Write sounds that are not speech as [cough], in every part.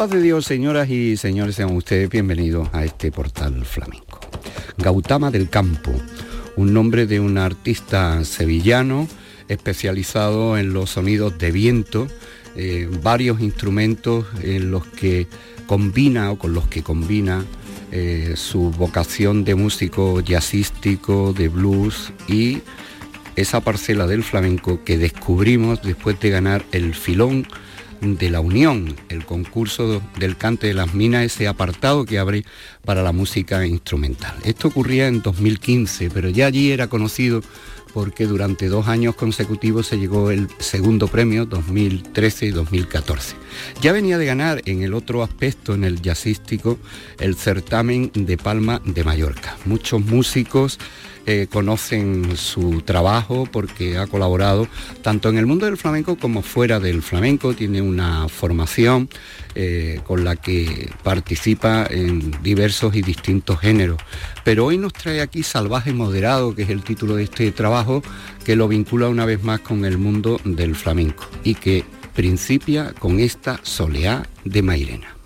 Paz de Dios, señoras y señores, sean ustedes bienvenidos a este portal flamenco. Gautama del Campo, un nombre de un artista sevillano especializado en los sonidos de viento, eh, varios instrumentos en los que combina o con los que combina eh, su vocación de músico jazzístico, de blues y esa parcela del flamenco que descubrimos después de ganar el filón de la Unión, el concurso del cante de las minas, ese apartado que abre para la música instrumental. Esto ocurría en 2015, pero ya allí era conocido porque durante dos años consecutivos se llegó el segundo premio 2013 y 2014. Ya venía de ganar en el otro aspecto, en el jazzístico, el certamen de Palma de Mallorca. Muchos músicos eh, conocen su trabajo porque ha colaborado tanto en el mundo del flamenco como fuera del flamenco, tiene una formación eh, con la que participa en diversos y distintos géneros. Pero hoy nos trae aquí Salvaje Moderado, que es el título de este trabajo, que lo vincula una vez más con el mundo del flamenco y que principia con esta soleá de Mairena.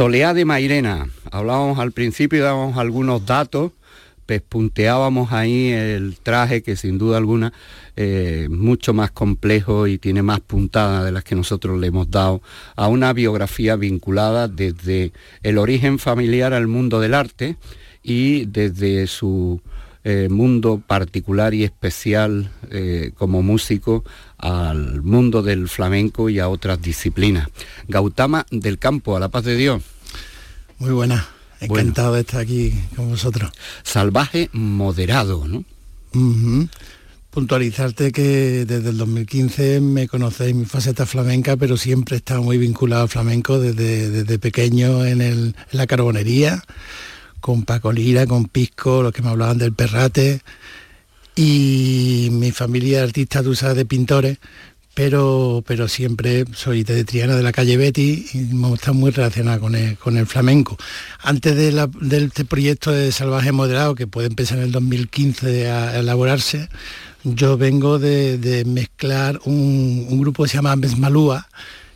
Soleá de Mairena. Hablábamos al principio, dábamos algunos datos, pespunteábamos ahí el traje que sin duda alguna es mucho más complejo y tiene más puntadas de las que nosotros le hemos dado a una biografía vinculada desde el origen familiar al mundo del arte y desde su eh, mundo particular y especial eh, como músico al mundo del flamenco y a otras disciplinas. Gautama del Campo, a la paz de Dios. Muy buena, encantado de estar aquí con vosotros. Salvaje moderado, ¿no? Puntualizarte que desde el 2015 me conocéis mi faceta flamenca, pero siempre he estado muy vinculado al flamenco desde, desde pequeño en, el, en la carbonería con Paco Lira, con Pisco, los que me hablaban del perrate. Y mi familia artista, tú sabes, de pintores, pero, pero siempre soy de Triana de la calle Betty y me gusta muy relacionada con el, con el flamenco. Antes de, este proyecto de Salvaje Moderado, que puede empezar en el 2015 a, elaborarse, yo vengo de, mezclar un, grupo que se llama Mesmalúa,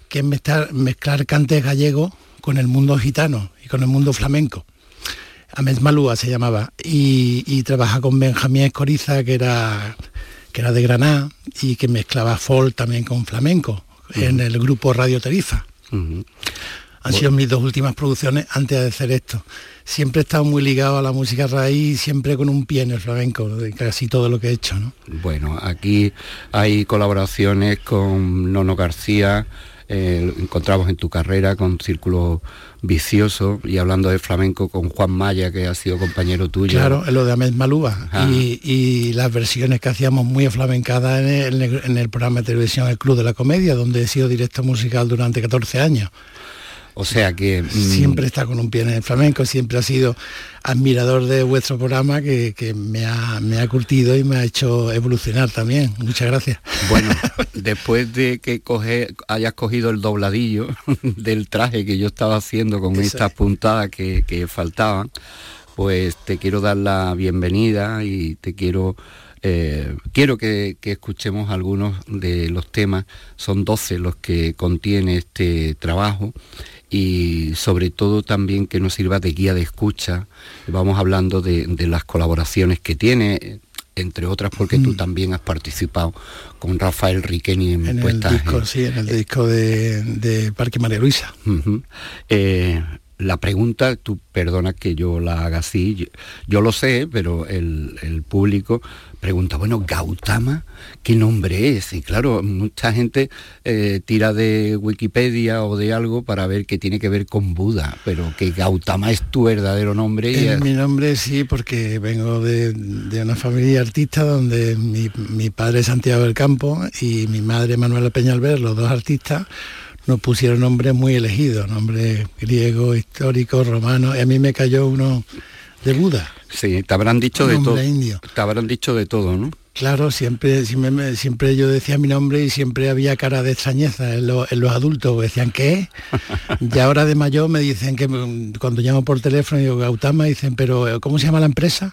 que es mezclar, mezclar cantes gallegos con el mundo gitano y con el mundo flamenco. Ames Malúa se llamaba, y, trabaja con Benjamín Escoriza, que era, que era de Granada, y que mezclaba folk también con flamenco, en el grupo Radio Tarifa. Han sido mis dos últimas producciones antes de hacer esto. Siempre he estado muy ligado a la música raíz, siempre con un pie en el flamenco, de casi todo lo que he hecho. ¿no? Bueno, aquí hay colaboraciones con Nono García, eh, encontramos en tu carrera con Círculo Vicioso y hablando de flamenco con Juan Maya, que ha sido compañero tuyo. Claro, lo de Ahmed Malúa y, las versiones que hacíamos muy aflamencadas en en el programa de televisión El Club de la Comedia, donde he sido director musical durante 14 años. O sea que... Mm, siempre está con un pie en el flamenco, siempre ha sido admirador de vuestro programa que, me, ha, me, ha, curtido y me ha hecho evolucionar también. Muchas gracias. Bueno, [laughs] después de que coge, hayas cogido el dobladillo [laughs] del traje que yo estaba haciendo con estas puntadas que, faltaban, pues te quiero dar la bienvenida y te quiero... Eh, quiero que, que, escuchemos algunos de los temas, son 12 los que contiene este trabajo y sobre todo también que nos sirva de guía de escucha. Vamos hablando de, las colaboraciones que tiene, entre otras porque tú mm. también has participado con Rafael Riqueni en, en el disco, sí, en el disco de, Parque María Luisa. Eh, la pregunta, tú perdona que yo la haga así, yo, lo sé, pero el, el, público pregunta, bueno, Gautama, ¿qué nombre es? Y claro, mucha gente eh, tira de Wikipedia o de algo para ver que tiene que ver con Buda, pero que Gautama es tu verdadero nombre. Y es... Mi nombre sí, porque vengo de, una familia artista donde mi, padre es Santiago del Campo y mi madre Manuela Peñalver, los dos artistas, nos pusieron nombres muy elegidos, nombres griegos, históricos, romanos, y a mí me cayó uno de Buda. Sí, te habrán dicho de todo. Te habrán dicho de todo, ¿no? Claro, siempre, siempre, siempre, yo decía mi nombre y siempre había cara de extrañeza en, los adultos. Decían, ¿qué? [laughs] y ahora de mayor me dicen que mm, cuando llamo por teléfono digo Gautama, dicen, pero ¿cómo se llama la empresa?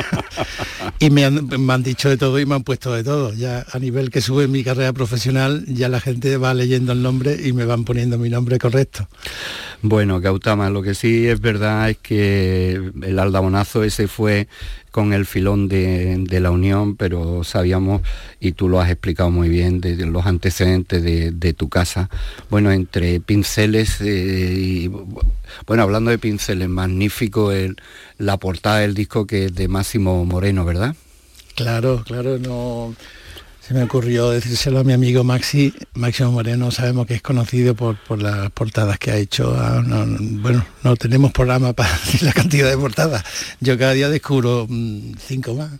[laughs] y me han, me han, dicho de todo y me han puesto de todo. Ya a nivel que sube mi carrera profesional, ya la gente va leyendo el nombre y me van poniendo mi nombre correcto. Bueno, Gautama, lo que sí es verdad es que el aldabonazo ese fue con el filón de, la Unión, pero sabíamos, y tú lo has explicado muy bien, de, los antecedentes de, tu casa. Bueno, entre pinceles, eh, y, bueno, hablando de pinceles, magnífico el, la portada del disco que es de Máximo Moreno, ¿verdad? Claro, claro, no se me ocurrió decírselo a mi amigo Maxi, Máximo Moreno, sabemos que es conocido por, las portadas que ha hecho. Ah, bueno, no tenemos programa [laughs] para decir la cantidad de portadas. Yo cada día descubro mm, cinco más.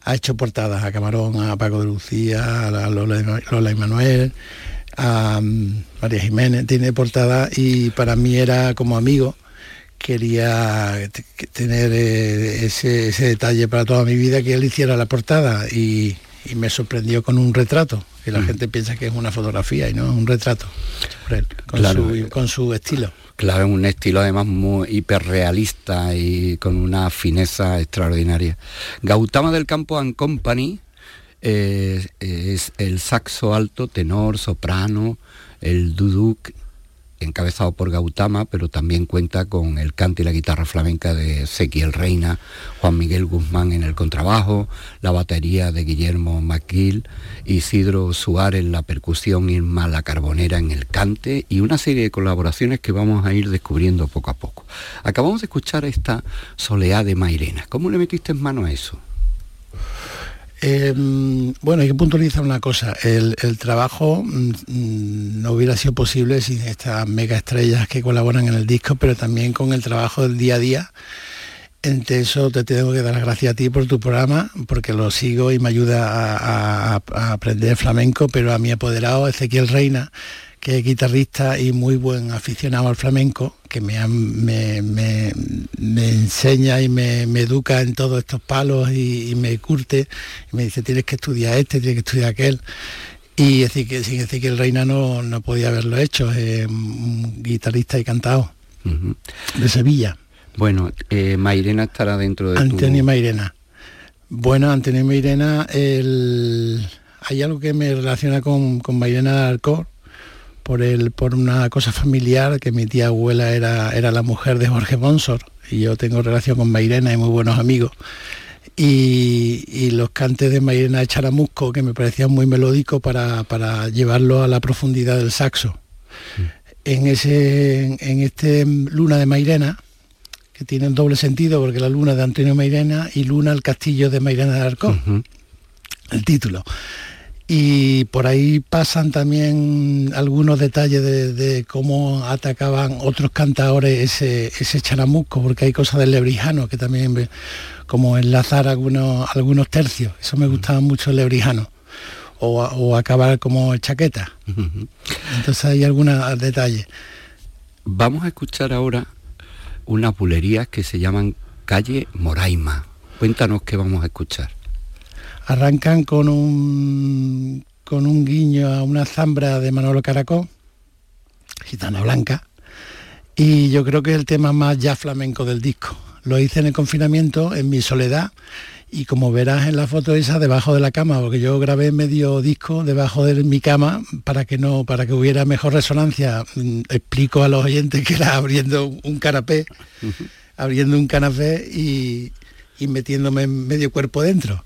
Ha hecho portadas a Camarón, a Paco de Lucía, a Lola, Lola y Manuel, a mm, María Jiménez, tiene portadas y para mí era como amigo quería tener eh, ese, ese, detalle para toda mi vida que él hiciera la portada y, y me sorprendió con un retrato, que la mm. gente piensa que es una fotografía y no es un retrato con, su, con su estilo. Claro, un estilo además muy hiperrealista y con una fineza extraordinaria. Gautama del Campo and Company es el saxo alto, tenor, soprano, el duduk, encabezado por Gautama, pero también cuenta con el cante y la guitarra flamenca de Ezequiel Reina, Juan Miguel Guzmán en el contrabajo, la batería de Guillermo McGill, Isidro Suárez en la percusión, Irma La Carbonera en el cante y una serie de colaboraciones que vamos a ir descubriendo poco a poco. Acabamos de escuchar esta Soleá de Mairena. ¿Cómo le metiste en mano a eso? Em, bueno, hay que puntualizar una cosa. El, trabajo mm, no hubiera sido posible sin estas mega estrellas que colaboran en el disco, pero también con el trabajo del día a día. Entre eso te tengo que dar las gracias a ti por tu programa, porque lo sigo y me ayuda a, a aprender flamenco, pero a mi apoderado Ezequiel Reina, que es guitarrista y muy buen aficionado al flamenco, que me, me, enseña y me, educa en todos estos palos y, me curte, y me dice, tienes que estudiar este, tienes que estudiar aquel. Y decir que sin decir que el Reina no, no podía haberlo hecho, es un guitarrista y cantado de Sevilla. Bueno, eh, Mairena estará dentro de Antonio Mairena. Bueno, Antonio Mairena, el... hay algo que me relaciona con, con Mairena Alcor, por, el, por una cosa familiar, que mi tía abuela era, era la mujer de Jorge Bonsor, y yo tengo relación con Mairena y muy buenos amigos. Y, los cantes de Mairena de Charamusco, que me parecían muy melódicos para, para llevarlo a la profundidad del saxo. Mm. En, ese, en este Luna de Mairena, que tiene un doble sentido, porque la luna de Antonio Mairena y Luna el castillo de Mairena de Arcón, el título y por ahí pasan también algunos detalles de, cómo atacaban otros cantadores ese, ese charamusco, porque hay cosas del lebrijano que también, como enlazar algunos, algunos tercios, eso me gustaba mucho el lebrijano, o, acabar como chaqueta. Entonces hay algunos detalles. Vamos a escuchar ahora unas bulerías que se llaman Calle Moraima. Cuéntanos qué vamos a escuchar arrancan con un, con un guiño a una zambra de Manolo Caracol, Gitana Blanca, y yo creo que es el tema más ya flamenco del disco. Lo hice en el confinamiento, en mi soledad, y como verás en la foto esa debajo de la cama, porque yo grabé medio disco debajo de mi cama para que no, para que hubiera mejor resonancia. Mm, explico a los oyentes que era abriendo un canapé, abriendo un canapé y, metiéndome medio cuerpo dentro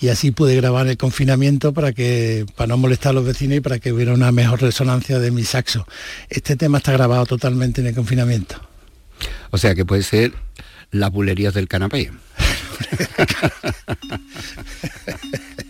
y así pude grabar el confinamiento para que para no molestar a los vecinos y para que hubiera una mejor resonancia de mi saxo. Este tema está grabado totalmente en el confinamiento. O sea que puede ser las bulerías del canapé. [laughs] [laughs]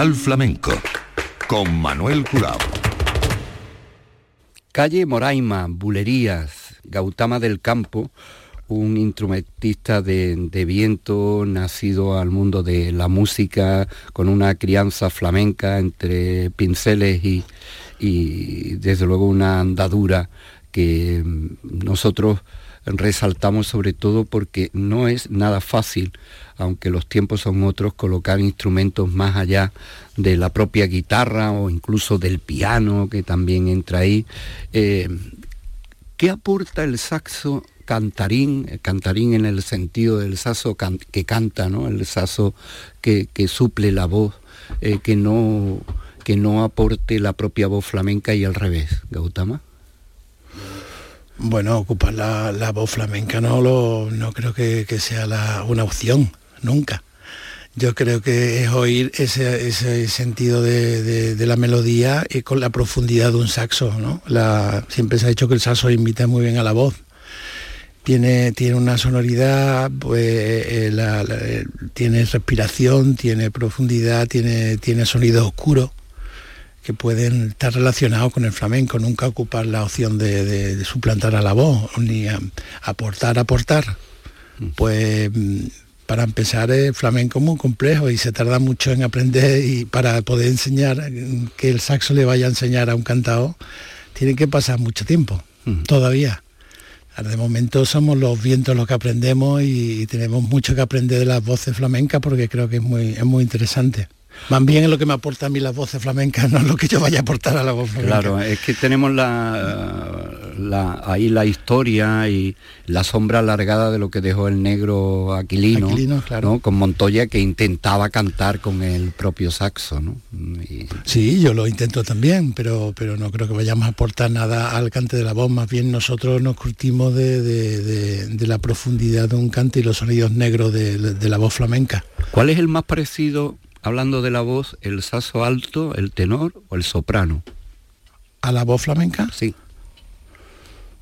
Portal Flamenco con Manuel Curao. Calle Moraima, Bulerías, Gautama del Campo, un instrumentista de, viento nacido al mundo de la música con una crianza flamenca entre pinceles y, y desde luego una andadura que nosotros resaltamos sobre todo porque no es nada fácil, aunque los tiempos son otros, colocar instrumentos más allá de la propia guitarra o incluso del piano que también entra ahí. Eh, ¿Qué aporta el saxo cantarín, cantarín en el sentido del saxo que canta, ¿no? el saxo que, suple la voz, eh, que, no, que no aporte la propia voz flamenca y al revés, Gautama? Bueno, ocupar la, voz flamenca no, lo, no creo que, sea una opción, nunca. Yo creo que es oír ese, sentido de, la melodía y con la profundidad de un saxo. ¿no? siempre se ha dicho que el saxo imita muy bien a la voz. Tiene, tiene una sonoridad, pues, eh, eh, tiene respiración, tiene profundidad, tiene, tiene sonido oscuro que pueden estar relacionados con el flamenco, nunca ocupar la opción de, suplantar a la voz, ni aportar, aportar. Mm. Pues mm, para empezar el flamenco es muy complejo y se tarda mucho en aprender y para poder enseñar, que el saxo le vaya a enseñar a un cantado, tiene que pasar mucho tiempo, mm. todavía. De momento somos los vientos los que aprendemos y, tenemos mucho que aprender de las voces flamencas porque creo que es muy, es muy interesante. Más bien es lo que me aporta a mí las voces flamencas, no es lo que yo vaya a aportar a la voz flamenca. Claro, es que tenemos la, ahí la historia y la sombra alargada de lo que dejó el negro Aquilino, claro. con Montoya que intentaba cantar con el propio saxo. ¿no? Sí, yo lo intento también, pero, pero no creo que vayamos a aportar nada al cante de la voz, más bien nosotros nos curtimos de, la profundidad de un cante y los sonidos negros de la voz flamenca. ¿Cuál es el más parecido hablando de la voz, el saso alto, el tenor o el soprano. ¿A la voz flamenca? Sí.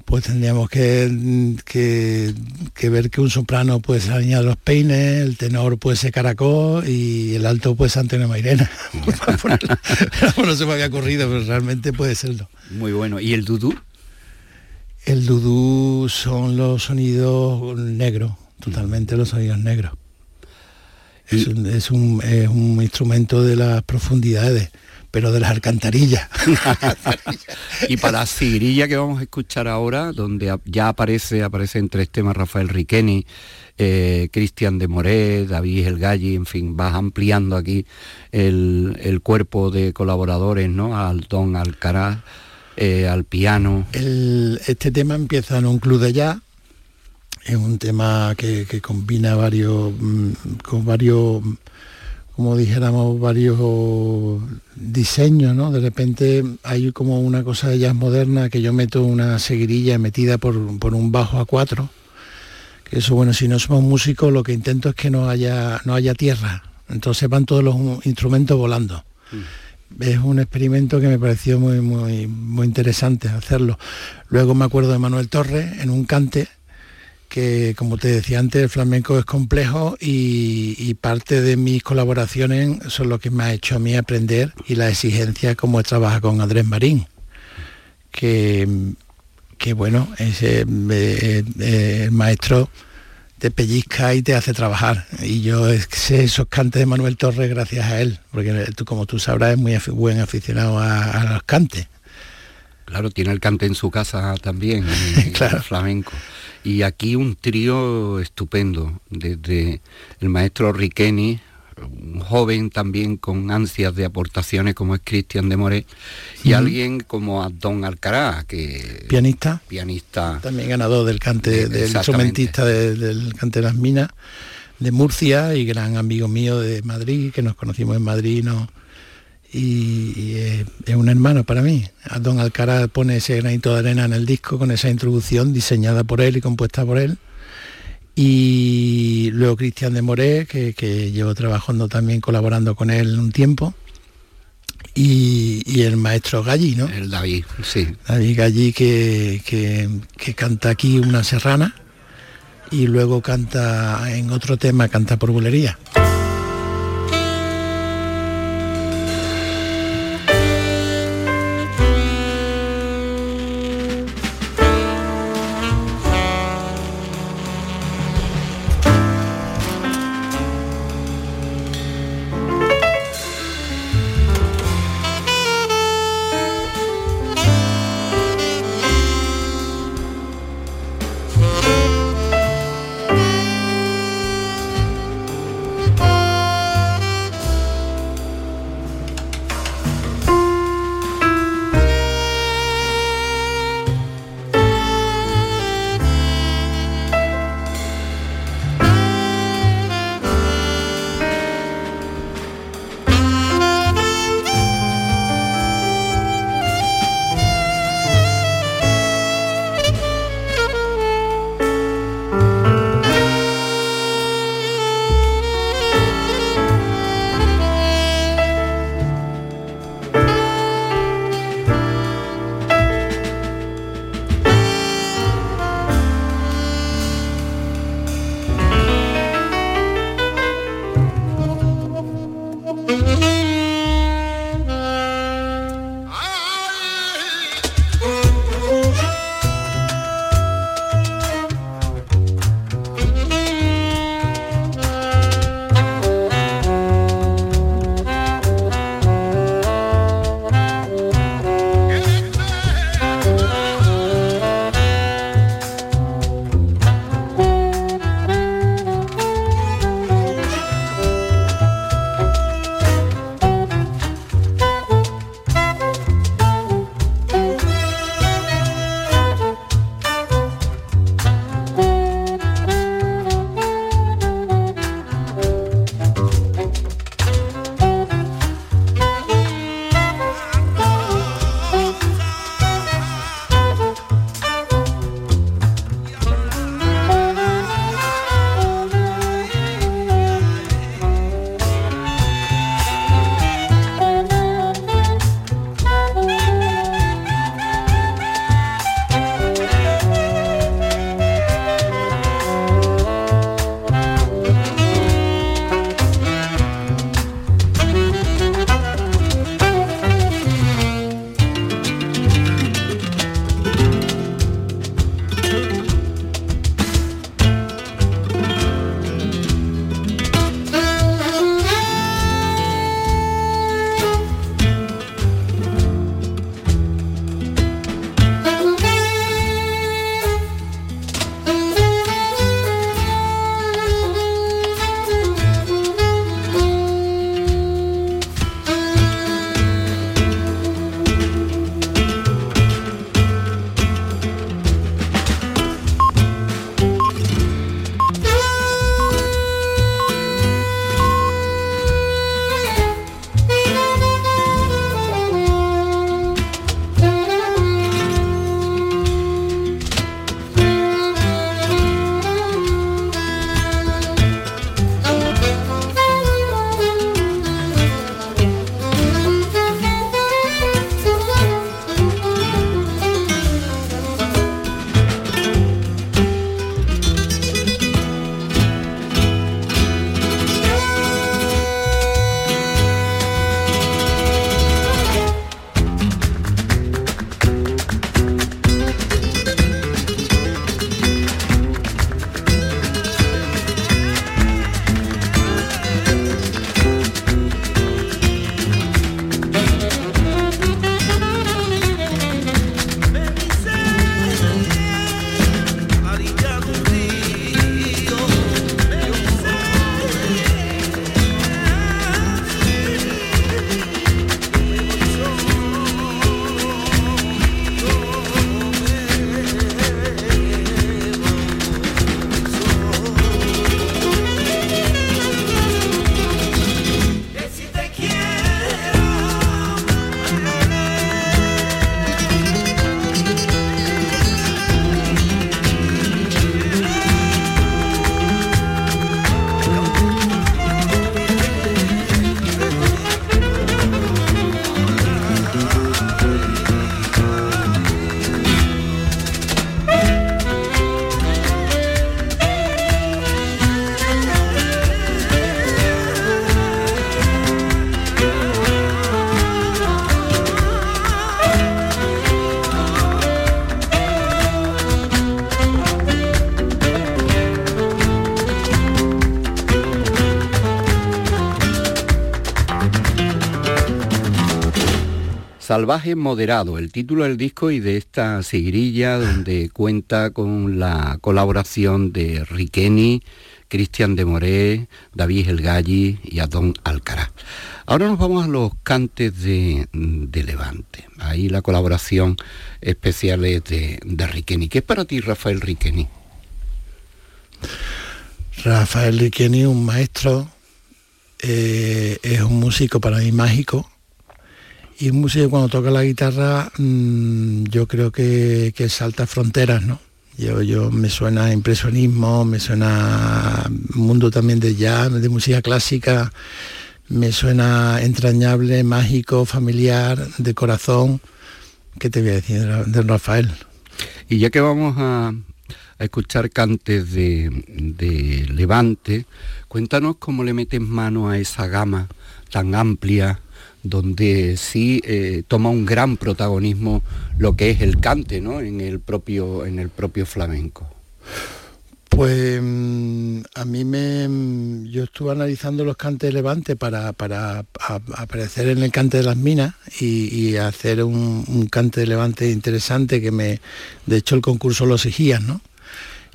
Pues tendríamos que, que, ver que un soprano puede ser de los Peines, el tenor puede ser Caracol y el alto puede ser Antonio Mairena. [laughs] no se me había ocurrido, pero realmente puede serlo. Muy bueno. ¿Y el dudú? El dudú son los sonidos negros, totalmente los sonidos negros. Es un, instrumento de las profundidades, pero de las alcantarillas. [laughs] y para la sigrilla que vamos a escuchar ahora, donde ya aparece, aparece en tres temas Rafael Riqueni, eh, Cristian de Moré, David El Galli, en fin, vas ampliando aquí el, cuerpo de colaboradores, ¿no? Al don Alcaraz, eh, al piano. este tema empieza en un club de jazz es un tema que, combina varios, mm, con varios, como dijéramos, varios diseños, ¿no? De repente hay como una cosa de jazz moderna que yo meto una seguirilla metida por, un bajo a cuatro, que eso, bueno, si no somos músicos, lo que intento es que no haya, no haya tierra, entonces van todos los instrumentos volando. Mm. es un experimento que me pareció muy, muy, muy interesante hacerlo. Luego me acuerdo de Manuel Torres en un cante que como te decía antes, el flamenco es complejo y, parte de mis colaboraciones son lo que me ha hecho a mí aprender y la exigencia como trabaja con Andrés Marín, que, que bueno, es el maestro te pellizca y te hace trabajar. Y yo sé esos cantes de Manuel Torres gracias a él, porque tú, como tú sabrás, es muy buen aficionado a, los cantes. Claro, tiene el cante en su casa también, [laughs] claro. flamenco. Y aquí un trío estupendo, desde el maestro Riqueni, un joven también con ansias de aportaciones como es Cristian de Moré, y alguien como Don Alcaraz, que... Pianista. Pianista. También ganador del cante, del instrumentista del cante de las minas de Murcia y gran amigo mío de Madrid, que nos conocimos en Madrid, no y, es, un hermano para mí. Don Alcaraz pone ese granito de arena en el disco con esa introducción diseñada por él y compuesta por él. Y luego Cristian de Moré, que, llevo trabajando también colaborando con él un tiempo. Y, el maestro Galli, ¿no? El David, sí. David Galli que, que canta aquí una serrana y luego canta en otro tema, canta por bulería. Salvaje Moderado, el título del disco y de esta sigrilla donde cuenta con la colaboración de Riqueni, Cristian de Moré, David El Galli y Adón Alcaraz. Ahora nos vamos a los cantes de, Levante. Ahí la colaboración especial es de, de Riqueni. ¿Qué es para ti Rafael Riqueni? Rafael Riqueni, un maestro, eh, es un músico para mí mágico y un músico cuando toca la guitarra mm, yo creo que, salta fronteras, ¿no? Yo, yo me suena impresionismo, me suena mundo también de jazz, de música clásica, me suena entrañable, mágico, familiar, de corazón. ¿Qué te voy a decir de Rafael? Y ya que vamos a, escuchar cantes de, de, Levante, cuéntanos cómo le metes mano a esa gama tan amplia donde sí eh, toma un gran protagonismo lo que es el cante ¿no? en, el propio, en el propio flamenco. Pues mm, a mí me... Mm, yo estuve analizando los cantes de Levante para, para aparecer en el cante de las minas y, hacer un, cante de Levante interesante que me... De hecho el concurso lo exigía, ¿no?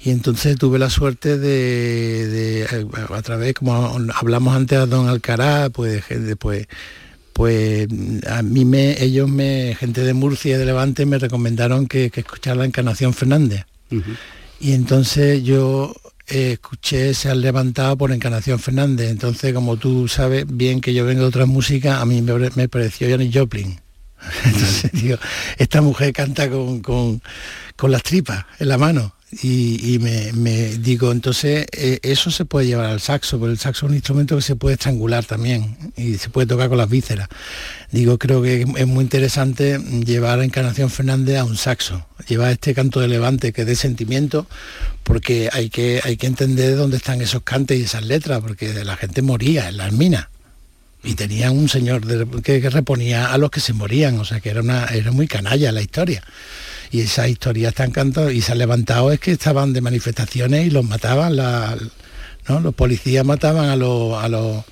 Y entonces tuve la suerte de, a través, como hablamos antes a Don Alcaraz, pues, después pues a mí me, ellos me, gente de Murcia y de Levante me recomendaron que, que escuchara la Encarnación Fernández. Y entonces yo eh, escuché Se han levantado por Encarnación Fernández. Entonces, como tú sabes bien que yo vengo de otras músicas, a mí me, pareció Johnny Joplin. [laughs] Entonces digo, esta mujer canta con, con, con las tripas en la mano y, me, digo, entonces eh, eso se puede llevar al saxo, porque el saxo es un instrumento que se puede estrangular también y se puede tocar con las vísceras. Digo, creo que es muy interesante llevar a Encarnación Fernández a un saxo, llevar este canto de levante que dé sentimiento, porque hay que, hay que entender dónde están esos cantes y esas letras, porque la gente moría en las minas y tenía un señor que, que, reponía a los que se morían, o sea que era, una, era muy canalla la historia y esa historia está encantado y se han levantado es que estaban de manifestaciones y los mataban, los policías mataban a los, a los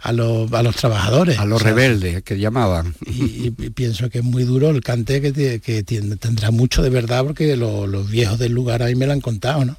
a los, a los trabajadores. A los rebeldes que llamaban. Y, pienso que es muy duro el cante que, que tendrá mucho de verdad porque los viejos del lugar ahí me lo han contado, ¿no?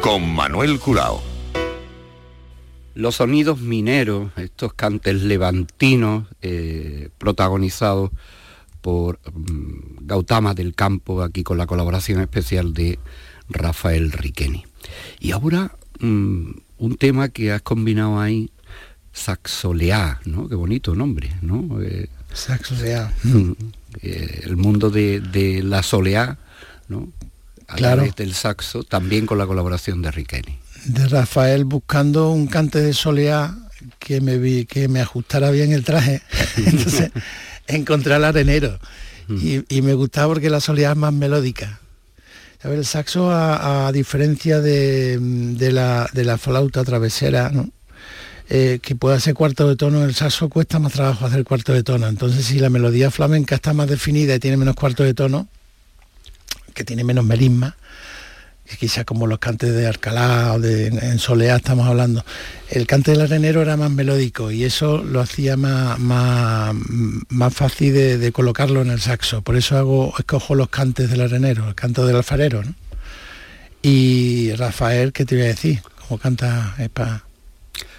Con Manuel Curao. Los sonidos mineros, estos cantes levantinos eh, protagonizados por mm, Gautama del Campo, aquí con la colaboración especial de Rafael Riqueni. Y ahora mm, un tema que has combinado ahí, Saxoleá, ¿no? Qué bonito nombre, ¿no? Eh, Saxoleá. eh, el mundo de, de la soleá, ¿no? A Claro. través del saxo, también con la colaboración de Riqueni. De Rafael buscando un cante de soleá que me vi, que me ajustara bien el traje. [laughs] Entonces [laughs] encontré al arenero. Y, y me gustaba porque la soleá es más melódica. ¿Sabes? El saxo, a, a diferencia de, de la, de la flauta travesera, ¿no? Eh, que puede hacer cuarto de tono, el saxo cuesta más trabajo hacer cuarto de tono. Entonces, si la melodía flamenca está más definida y tiene menos cuarto de tono, que tiene menos melisma, quizás como los cantes de Alcalá o de en Soleá estamos hablando, el cante del arenero era más melódico y eso lo hacía más, más, más fácil de, colocarlo en el saxo. Por eso hago, escojo los cantes del arenero, el canto del alfarero. ¿no? Y Rafael, ¿qué te voy a decir? ¿Cómo canta? Es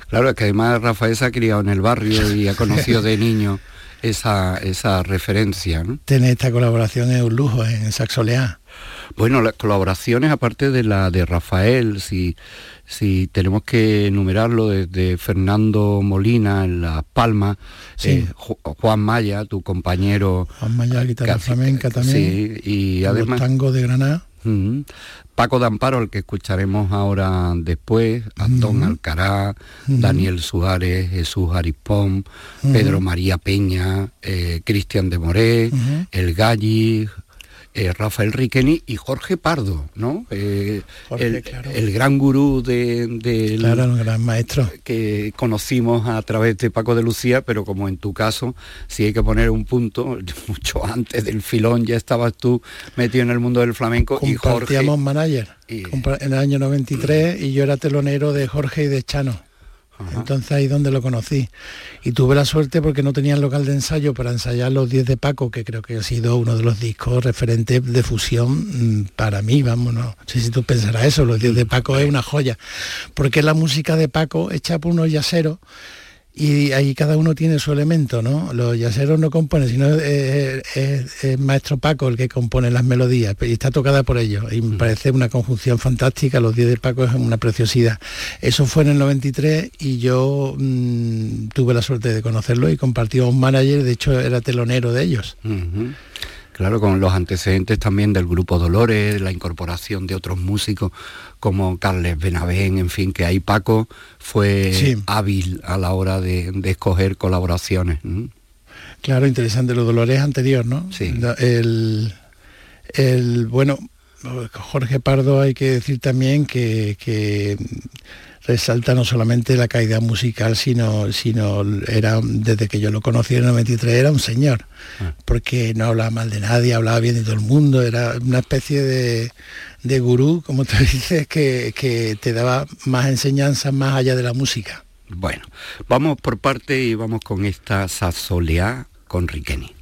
Claro, es que además Rafael se ha criado en el barrio y ha conocido de [laughs] niño esa, esa referencia, ¿no? Tener esta colaboración es un lujo en Saxoleá. Bueno, las colaboraciones, aparte de la de Rafael, si, si tenemos que enumerarlo desde Fernando Molina en Las Palmas, Sí. eh, Ju- Juan Maya, tu compañero. Juan Maya, guitarra casi- flamenca también. Sí, y los además tangos de Granada. Paco Damparo, el que escucharemos ahora después, Antón Alcará, Daniel Suárez, Jesús Arispón, Pedro María Peña, eh, Cristian de Moré. El Galli, eh, Rafael Riqueni y Jorge Pardo, ¿no? Eh, el, gran gurú de, claro, el gran maestro que conocimos a través de Paco de Lucía, pero como en tu caso, si hay que poner un punto, [laughs] mucho antes del filón ya estabas tú metido en el mundo del flamenco y Jorge. manager en el año 93 y yo era telonero de Jorge y de Chano. Entonces ahí donde lo conocí. Y tuve la suerte porque no tenía el local de ensayo para ensayar los 10 de Paco, que creo que ha sido uno de los discos referentes de fusión mm, para mí, vamos, no sé si tú pensarás eso, los 10 de Paco es una joya. Porque la música de Paco hecha por unos yaceros y ahí cada uno tiene su elemento, ¿no? Los yaceros no componen, sino es, Maestro Paco el que compone las melodías y está tocada por ellos. Y me parece una conjunción fantástica, los 10 de Paco es una preciosidad. Eso fue en el 93 y yo mm, tuve la suerte de conocerlo y compartí un manager, de hecho era telonero de ellos. Claro, con los antecedentes también del grupo Dolores, la incorporación de otros músicos como Carles Benavén, en fin, que ahí Paco fue hábil a la hora de, escoger colaboraciones. Claro, interesante, los Dolores anterior, ¿no? Sí. El, el, bueno, Jorge Pardo hay que decir también que, que resalta no solamente la calidad musical, sino, sino era, desde que yo lo conocí en el 93, era un señor, ah. porque no hablaba mal de nadie, hablaba bien de todo el mundo, era una especie de, de gurú, como tú [laughs] dices, que, que te daba más enseñanzas más allá de la música. Bueno, vamos por parte y vamos con esta Sasolea con Riqueni.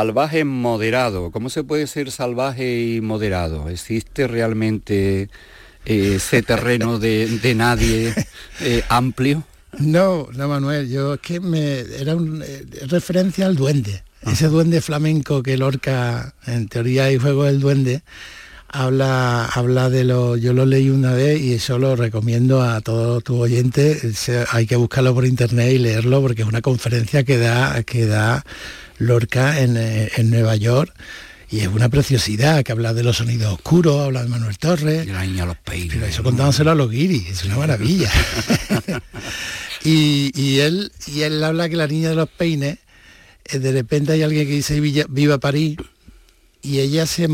Salvaje moderado. ¿Cómo se puede ser salvaje y moderado? ¿Existe realmente eh, ese terreno de, nadie eh, amplio? No, no Manuel, yo es que me era un, eh, referencia al duende, ah. ese duende flamenco que Lorca, en teoría y juego del duende, habla, habla de lo, yo lo leí una vez y eso lo recomiendo a todos tus oyentes, hay que buscarlo por internet y leerlo porque es una conferencia que da, que da Lorca eh, en, Nueva York y es una preciosidad que habla de los sonidos oscuros, habla de Manuel Torres. Y la niña los peines. Pero eso contándoselo a los guiris, es una maravilla. [laughs] y, él, y él habla que la niña de los peines, eh, de repente hay alguien que dice viva París y ella se,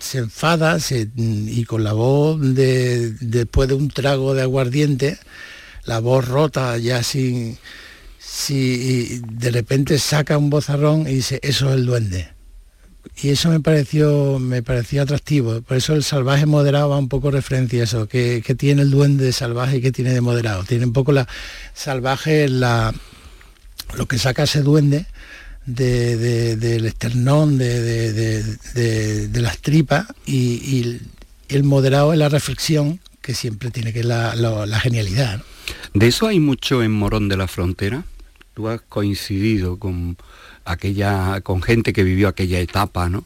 se enfada y con la voz de, después de un trago de aguardiente, la voz rota ya sin si de repente saca un bozarrón y dice, eso es el duende. Y eso me pareció, me pareció atractivo. Por eso el salvaje moderado va un poco referencia a eso, que, tiene el duende salvaje y que tiene de moderado. Tiene un poco la salvaje, la, lo que saca ese duende del esternón, de, las tripas, y, el moderado es la reflexión, que siempre tiene que la, la, genialidad. ¿De eso hay mucho en Morón de la Frontera? tú has coincidido con aquella, con gente que vivió aquella etapa, ¿no?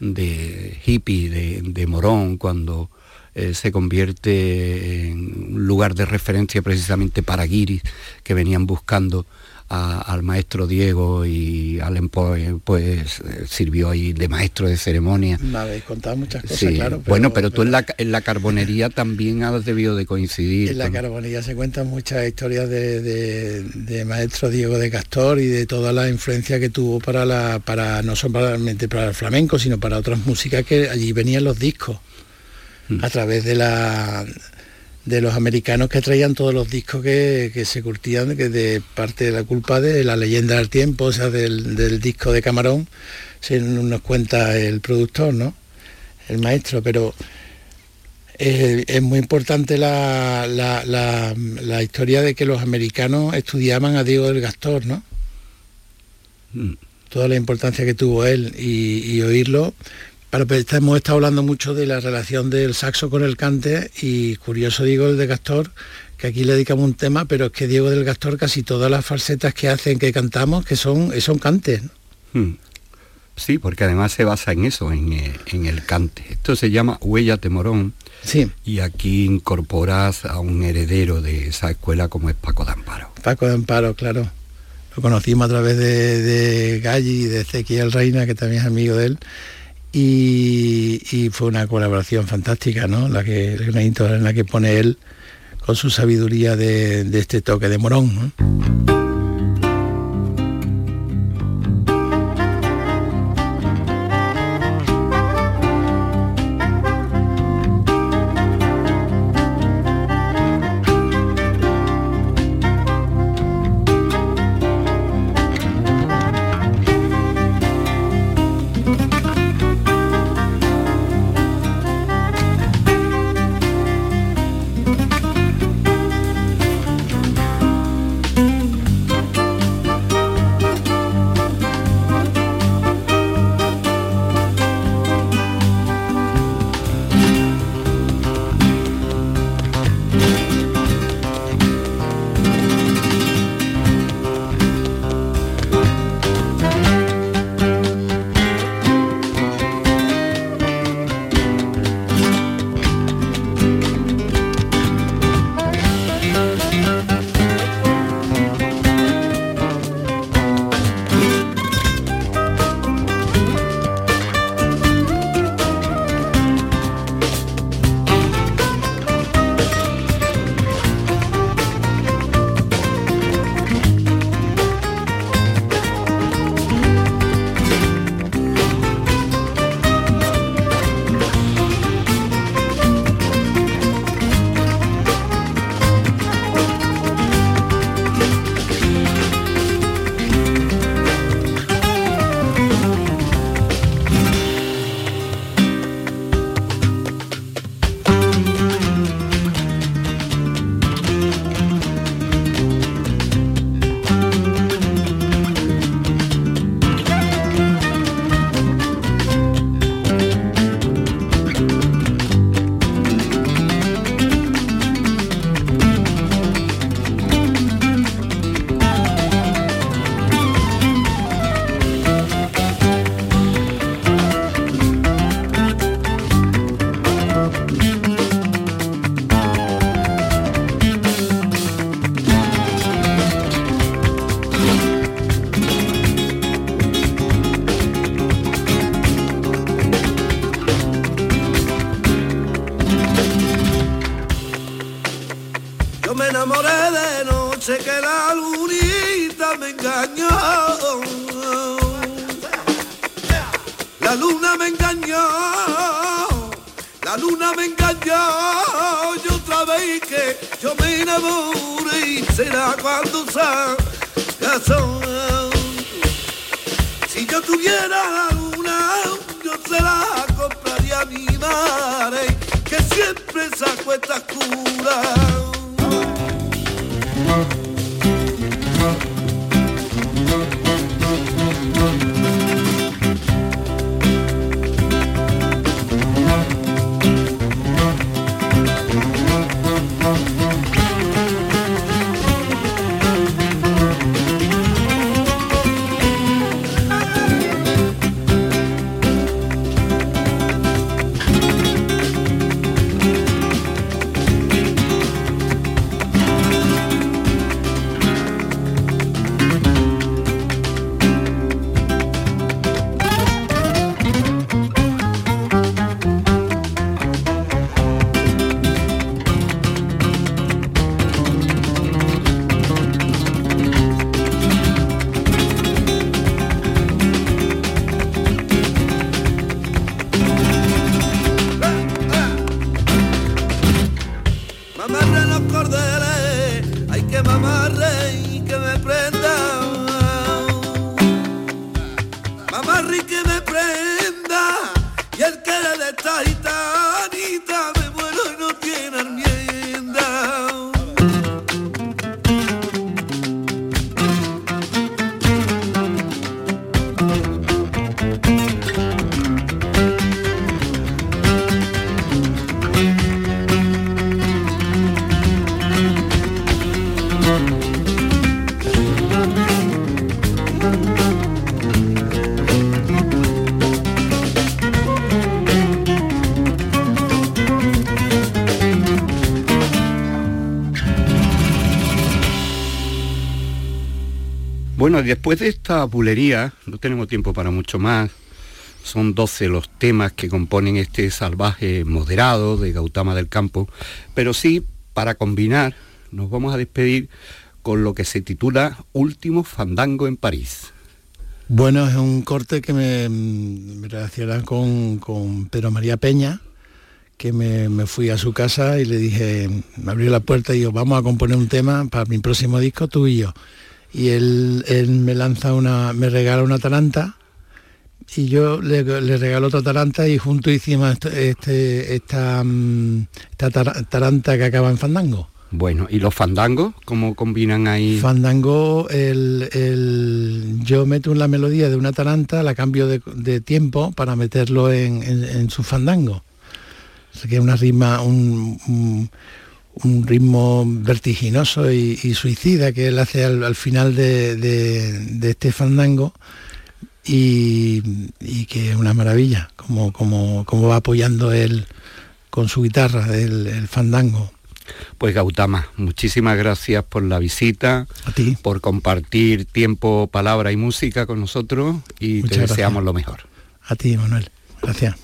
de hippie, de, morón, cuando eh, se convierte en un lugar de referencia precisamente para guiris que venían buscando al maestro Diego y Allen Poe pues eh, sirvió ahí de maestro de ceremonia. Me habéis contado muchas cosas, claro. bueno, pero tú en la, en la carbonería también has debido de coincidir. En la carbonería se cuentan muchas historias de, maestro Diego de Castor y de toda la influencia que tuvo para la, para no solamente para el flamenco, sino para otras músicas que allí venían los discos. Mm. A través de la de los americanos que traían todos los discos que, se curtían, que de parte de la culpa de la leyenda del tiempo, o sea, del, disco de Camarón, se nos cuenta el productor, ¿no? El maestro, pero es muy importante la, historia de que los americanos estudiaban a Diego del Gastor, ¿no? Mm. Toda la importancia que tuvo él y oírlo pero hemos estado hablando mucho de la relación del saxo con el cante y curioso digo el de Gastor, que aquí le dedicamos un tema, pero es que Diego del Gastor casi todas las falsetas que hacen, que cantamos, que son, son cantes. Hmm. Sí, porque además se basa en eso, en, eh, en, el cante. Esto se llama Huella Temorón. Sí. Y aquí incorporas a un heredero de esa escuela como es Paco de Amparo. Paco de Amparo, claro. Lo conocimos a través de, de Galli y de Ezequiel Reina, que también es amigo de él y, fue una colaboración fantástica, ¿no? La que, en la que pone él con su sabiduría de, de este toque de morón. La Bueno, después de esta bulería, no tenemos tiempo para mucho más, son 12 los temas que componen este salvaje moderado de Gautama del Campo, pero sí, para combinar, nos vamos a despedir con lo que se titula Último Fandango en París. Bueno, es un corte que me, me relaciona con, con, Pedro María Peña, que me, me, fui a su casa y le dije, me abrió la puerta y yo, vamos a componer un tema para mi próximo disco, tú y yo y él, me lanza una, me regala una taranta y yo le, regalo otra taranta y juntos hicimos este, esta, mm, esta taranta que acaba en fandango. Bueno, ¿y los fandangos cómo combinan ahí? Fandango, el, yo meto en la melodía de una taranta, la cambio de, tiempo para meterlo en, su fandango. O que es una rima, un un ritmo vertiginoso y, suicida que él hace al, final de, este fandango y, que es una maravilla, como, como, como, va apoyando él con su guitarra el, fandango. Pues Gautama, muchísimas gracias por la visita, a ti. por compartir tiempo, palabra y música con nosotros y te deseamos lo mejor. A ti, Manuel. Gracias.